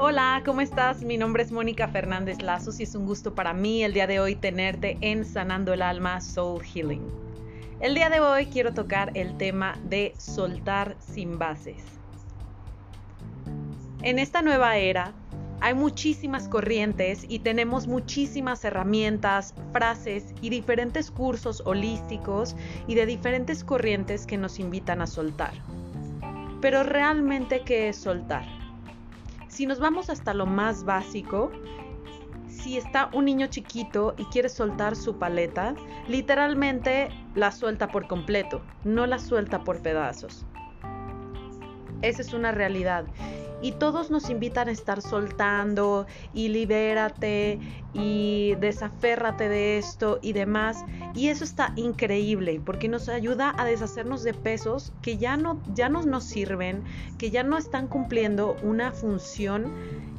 Hola, ¿cómo estás? Mi nombre es Mónica Fernández Lazos y es un gusto para mí el día de hoy tenerte en Sanando el Alma Soul Healing. El día de hoy quiero tocar el tema de soltar sin bases. En esta nueva era hay muchísimas corrientes y tenemos muchísimas herramientas, frases y diferentes cursos holísticos y de diferentes corrientes que nos invitan a soltar. Pero realmente, ¿qué es soltar? Si nos vamos hasta lo más básico, si está un niño chiquito y quiere soltar su paleta, literalmente la suelta por completo, no la suelta por pedazos. Esa es una realidad y todos nos invitan a estar soltando y libérate y desaférrate de esto y demás. Y eso está increíble porque nos ayuda a deshacernos de pesos que ya no, ya no nos sirven, que ya no están cumpliendo una función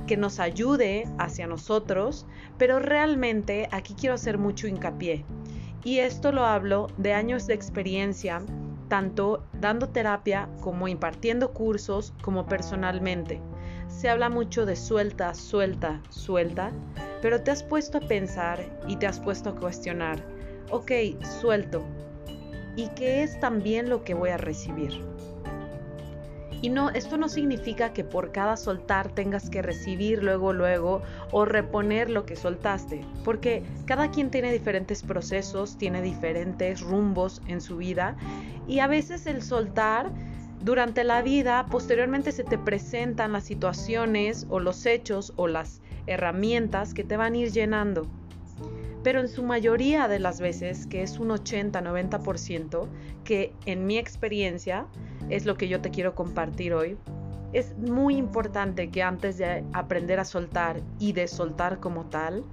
que nos ayude hacia nosotros, pero realmente aquí quiero hacer mucho hincapié. Y esto lo hablo de años de experiencia tanto dando terapia como impartiendo cursos como personalmente. Se habla mucho de suelta, suelta, suelta, pero te has puesto a pensar y te has puesto a cuestionar, ok, suelto, ¿y qué es también lo que voy a recibir? Y no, esto no significa que por cada soltar tengas que recibir luego, luego o reponer lo que soltaste, porque cada quien tiene diferentes procesos, tiene diferentes rumbos en su vida y a veces el soltar durante la vida, posteriormente se te presentan las situaciones o los hechos o las herramientas que te van a ir llenando. Pero en su mayoría de las veces, que es un 80-90%, que en mi experiencia es lo que yo te quiero compartir hoy. Es muy importante que antes de aprender a soltar y de soltar como tal,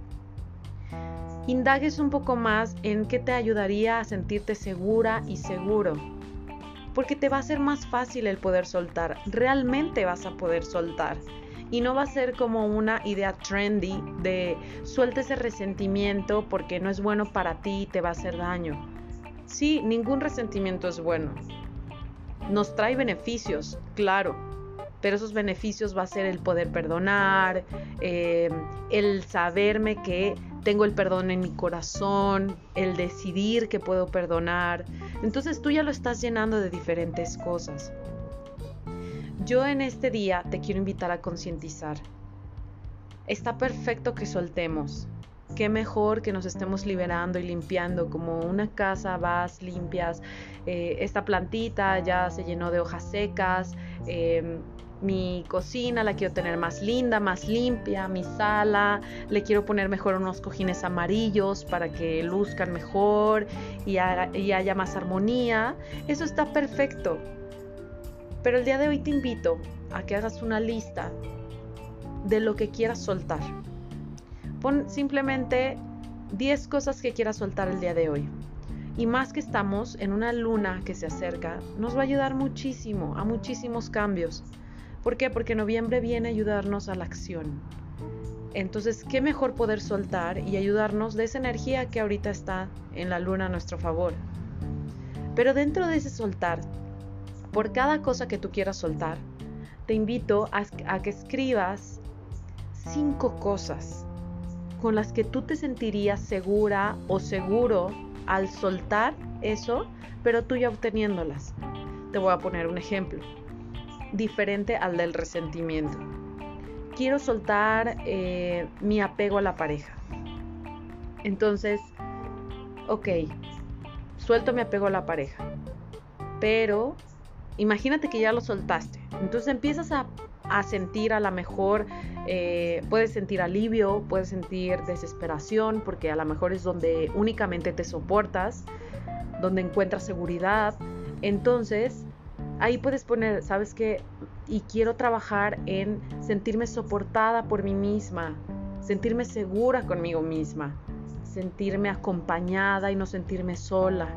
indagues un poco más en qué te ayudaría a sentirte segura y seguro. Porque te va a ser más fácil el poder soltar. Realmente vas a poder soltar. Y no va a ser como una idea trendy de suelta ese resentimiento porque no es bueno para ti y te va a hacer daño. Sí, ningún resentimiento es bueno nos trae beneficios, claro, pero esos beneficios va a ser el poder perdonar, eh, el saberme que tengo el perdón en mi corazón, el decidir que puedo perdonar. Entonces tú ya lo estás llenando de diferentes cosas. Yo en este día te quiero invitar a concientizar. Está perfecto que soltemos, qué mejor que nos estemos liberando y limpiando, como una casa vas, limpias, eh, esta plantita ya se llenó de hojas secas, em, mi cocina la quiero tener más linda, más limpia, mi sala, le quiero poner mejor unos cojines amarillos para que luzcan mejor y, y haya más armonía, eso está perfecto. Pero el día de hoy te invito a que hagas una lista de lo que quieras soltar Pon simplemente 10 cosas que quieras soltar el día de hoy. Y más que estamos en una luna que se acerca, nos va a ayudar muchísimo, a muchísimos cambios. ¿Por qué? Porque noviembre viene a ayudarnos a la acción. Entonces, ¿qué mejor poder soltar y ayudarnos de esa energía que ahorita está en la luna a nuestro favor? Pero dentro de ese soltar, por cada cosa que tú quieras soltar, te invito a, a que escribas cinco cosas con las que tú te sentirías segura o seguro al soltar eso, pero tú ya obteniéndolas. Te voy a poner un ejemplo, diferente al del resentimiento. Quiero soltar eh, mi apego a la pareja. Entonces, ok, suelto mi apego a la pareja, pero imagínate que ya lo soltaste. Entonces empiezas a, a sentir a lo mejor eh, puedes sentir alivio, puedes sentir desesperación, porque a lo mejor es donde únicamente te soportas, donde encuentras seguridad. Entonces, ahí puedes poner, ¿sabes qué? Y quiero trabajar en sentirme soportada por mí misma, sentirme segura conmigo misma, sentirme acompañada y no sentirme sola.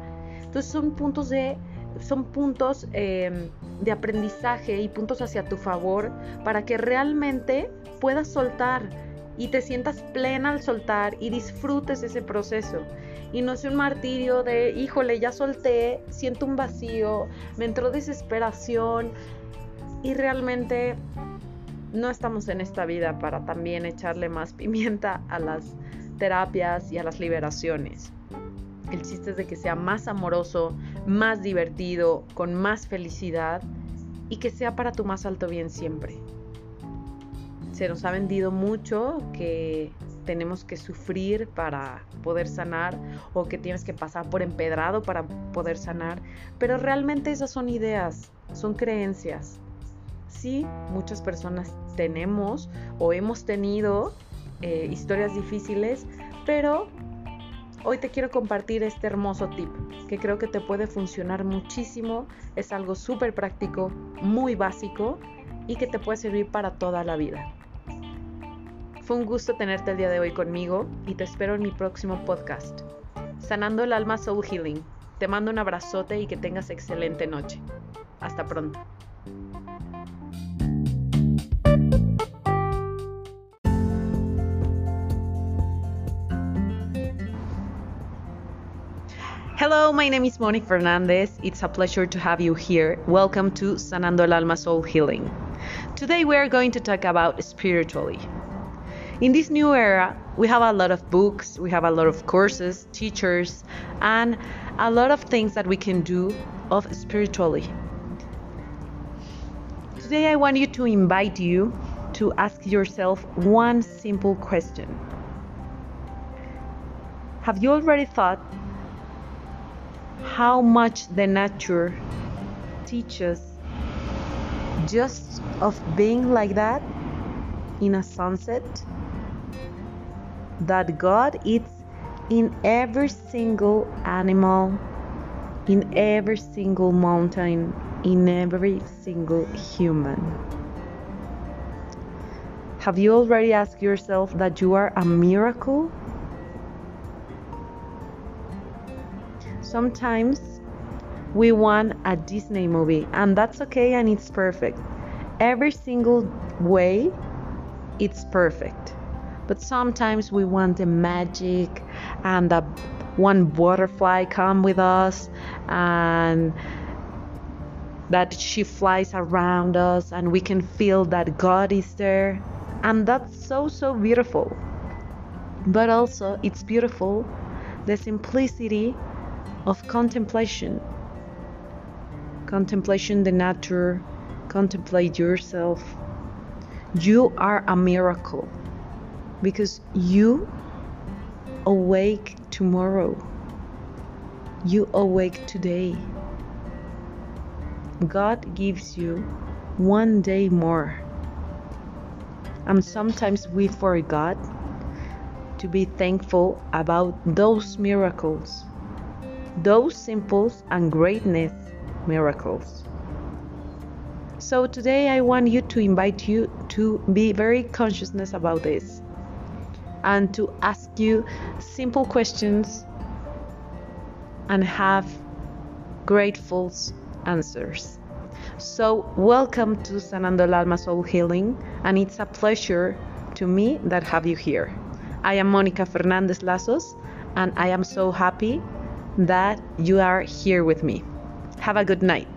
Entonces son puntos de son puntos em, de aprendizaje y puntos hacia tu favor para que realmente puedas soltar y te sientas plena al soltar y disfrutes ese proceso. Y no sea un martirio de, híjole, ya solté, siento un vacío, me entró desesperación y realmente no estamos en esta vida para también echarle más pimienta a las terapias y a las liberaciones. El chiste es de que sea más amoroso, más divertido, con más felicidad y que sea para tu más alto bien siempre. Se nos ha vendido mucho que tenemos que sufrir para poder sanar o que tienes que pasar por empedrado para poder sanar, pero realmente esas son ideas, son creencias. Sí, muchas personas tenemos o hemos tenido eh, historias difíciles, pero hoy te quiero compartir este hermoso tip que creo que te puede funcionar muchísimo. Es algo súper práctico, muy básico y que te puede servir para toda la vida. Fue un gusto tenerte el día de hoy conmigo y te espero en mi próximo podcast. Sanando el alma Soul Healing. Te mando un abrazote y que tengas excelente noche. Hasta pronto. Hello, my name is Monique Fernandez. It's a pleasure to have you here. Welcome to Sanando el Alma Soul Healing. Today we are going to talk about spiritually. In this new era, we have a lot of books, we have a lot of courses, teachers, and a lot of things that we can do of spiritually. Today, I want you to invite you to ask yourself one simple question Have you already thought how much the nature teaches just of being like that in a sunset? that God is in every single animal, in every single mountain, in every single human. Have you already asked yourself that you are a miracle? Sometimes we want a Disney movie, and that's okay and it's perfect. Every single way, it's perfect but sometimes we want the magic and that one butterfly come with us and that she flies around us and we can feel that God is there and that's so so beautiful but also it's beautiful the simplicity of contemplation contemplation the nature contemplate yourself you are a miracle because you awake tomorrow. You awake today. God gives you one day more. And sometimes we forgot to be thankful about those miracles, those simple and greatness miracles. So today I want you to invite you to be very consciousness about this and to ask you simple questions and have grateful answers. So, welcome to Sanando el Soul Healing, and it's a pleasure to me that have you here. I am Monica Fernandez Lazos, and I am so happy that you are here with me. Have a good night.